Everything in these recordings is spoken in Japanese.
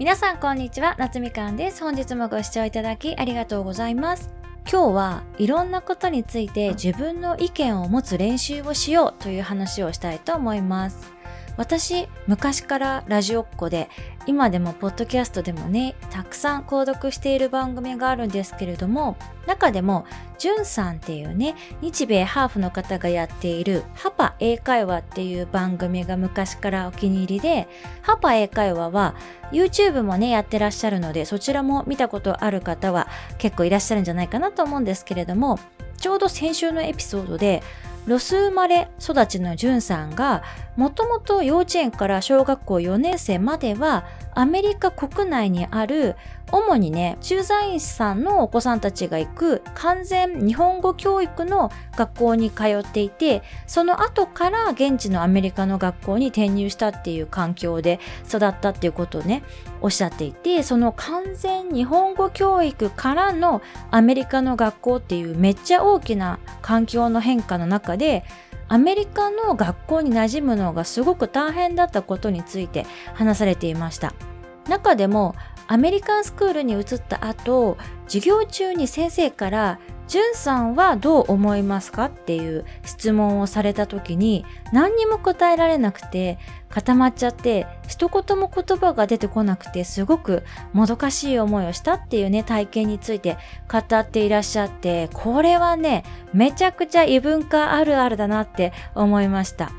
皆さんこんにちは、夏みかんです。本日もご視聴いただきありがとうございます。今日はいろんなことについて自分の意見を持つ練習をしようという話をしたいと思います。私、昔からラジオっ子で、今でもポッドキャストでもね、たくさん購読している番組があるんですけれども、中でも、じゅんさんっていうね、日米ハーフの方がやっている、ハパ英会話っていう番組が昔からお気に入りで、ハパ英会話は YouTube もね、やってらっしゃるので、そちらも見たことある方は結構いらっしゃるんじゃないかなと思うんですけれども、ちょうど先週のエピソードで、ロス生まれ育ちのじゅんさんが、もともと幼稚園から小学校4年生までは、アメリカ国内にある、主にね、駐在員さんのお子さんたちが行く完全日本語教育の学校に通っていて、その後から現地のアメリカの学校に転入したっていう環境で育ったっていうことをね、おっしゃっていて、その完全日本語教育からのアメリカの学校っていうめっちゃ大きな環境の変化の中で、アメリカの学校に馴染むのがすごく大変だったことについて話されていました。中でもアメリカンスクールに移った後、授業中に先生からじゅんさんはどう思いますか？っていう質問をされた時に何にも答えられなくて固まっちゃって一言も言葉が出てこなくてすごくもどかしい思いをしたっていうね体験について語っていらっしゃってこれはねめちゃくちゃ異文化あるあるだなって思いました。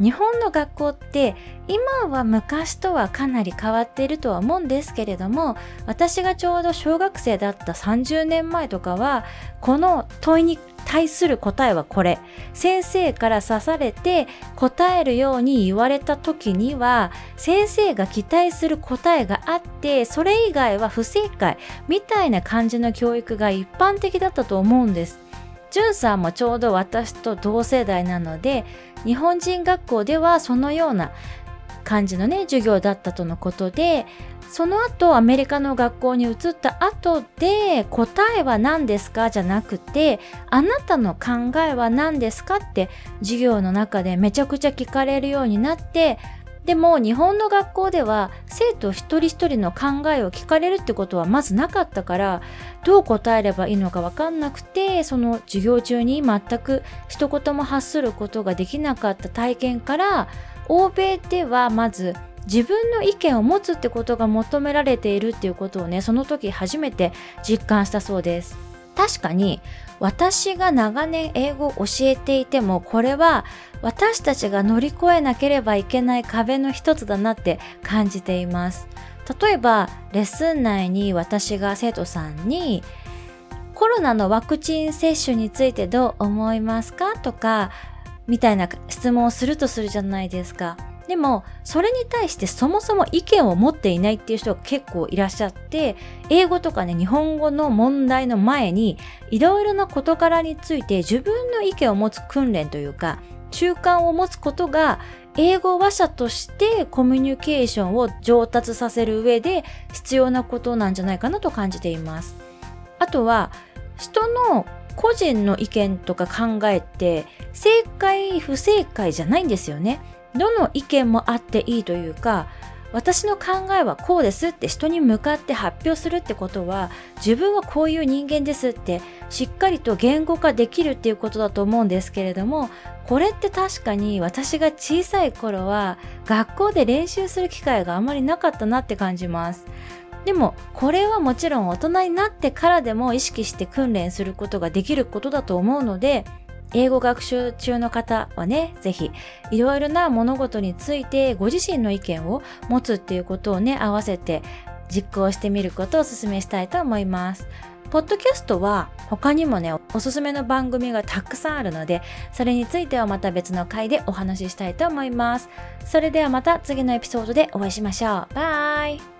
日本の学校って今は昔とはかなり変わっているとは思うんですけれども私がちょうど小学生だった30年前とかはこの問いに対する答えはこれ。先生から刺されて答えるように言われた時には先生が期待する答えがあってそれ以外は不正解みたいな感じの教育が一般的だったと思うんです。じゅんさんもちょうど私と同世代なので日本人学校ではそのような感じのね授業だったとのことでその後アメリカの学校に移った後で答えは何ですかじゃなくてあなたの考えは何ですかって授業の中でめちゃくちゃ聞かれるようになってでも日本の学校では生徒一人一人の考えを聞かれるってことはまずなかったからどう答えればいいのかわかんなくてその授業中に全く一言も発することができなかった体験から欧米ではまず自分の意見を持つってことが求められているっていうことをねその時初めて実感したそうです。確かに私が長年英語を教えていてもこれは私たちが乗り越えなければいけない壁の一つだなって感じています。例えばレッスン内に私が生徒さんにコロナのワクチン接種についてどう思いますかとかみたいな質問をするとするじゃないですか。でも、それに対してそもそも意見を持っていないっていう人が結構いらっしゃって、英語とかね、日本語の問題の前に、いろいろな事柄について自分の意見を持つ訓練というか、習慣を持つことが、英語話者としてコミュニケーションを上達させる上で必要なことなんじゃないかなと感じています。あとは、人の個人の意見とか考えって正解不正解じゃないんですよね。どの意見もあっていいというか私の考えはこうですって人に向かって発表するってことは自分はこういう人間ですってしっかりと言語化できるっていうことだと思うんですけれどもこれって確かに私が小さい頃は学校で練習する機会があまりなかったなって感じます。でもこれはもちろん大人になってからでも意識して訓練することができることだと思うので英語学習中の方はね、ぜひ、いろいろな物事についてご自身の意見を持つっていうことをね、合わせて実行してみることをお勧めしたいと思います。ポッドキャストは他にもね、おすすめの番組がたくさんあるので、それについてはまた別の回でお話ししたいと思います。それではまた次のエピソードでお会いしましょう。バイ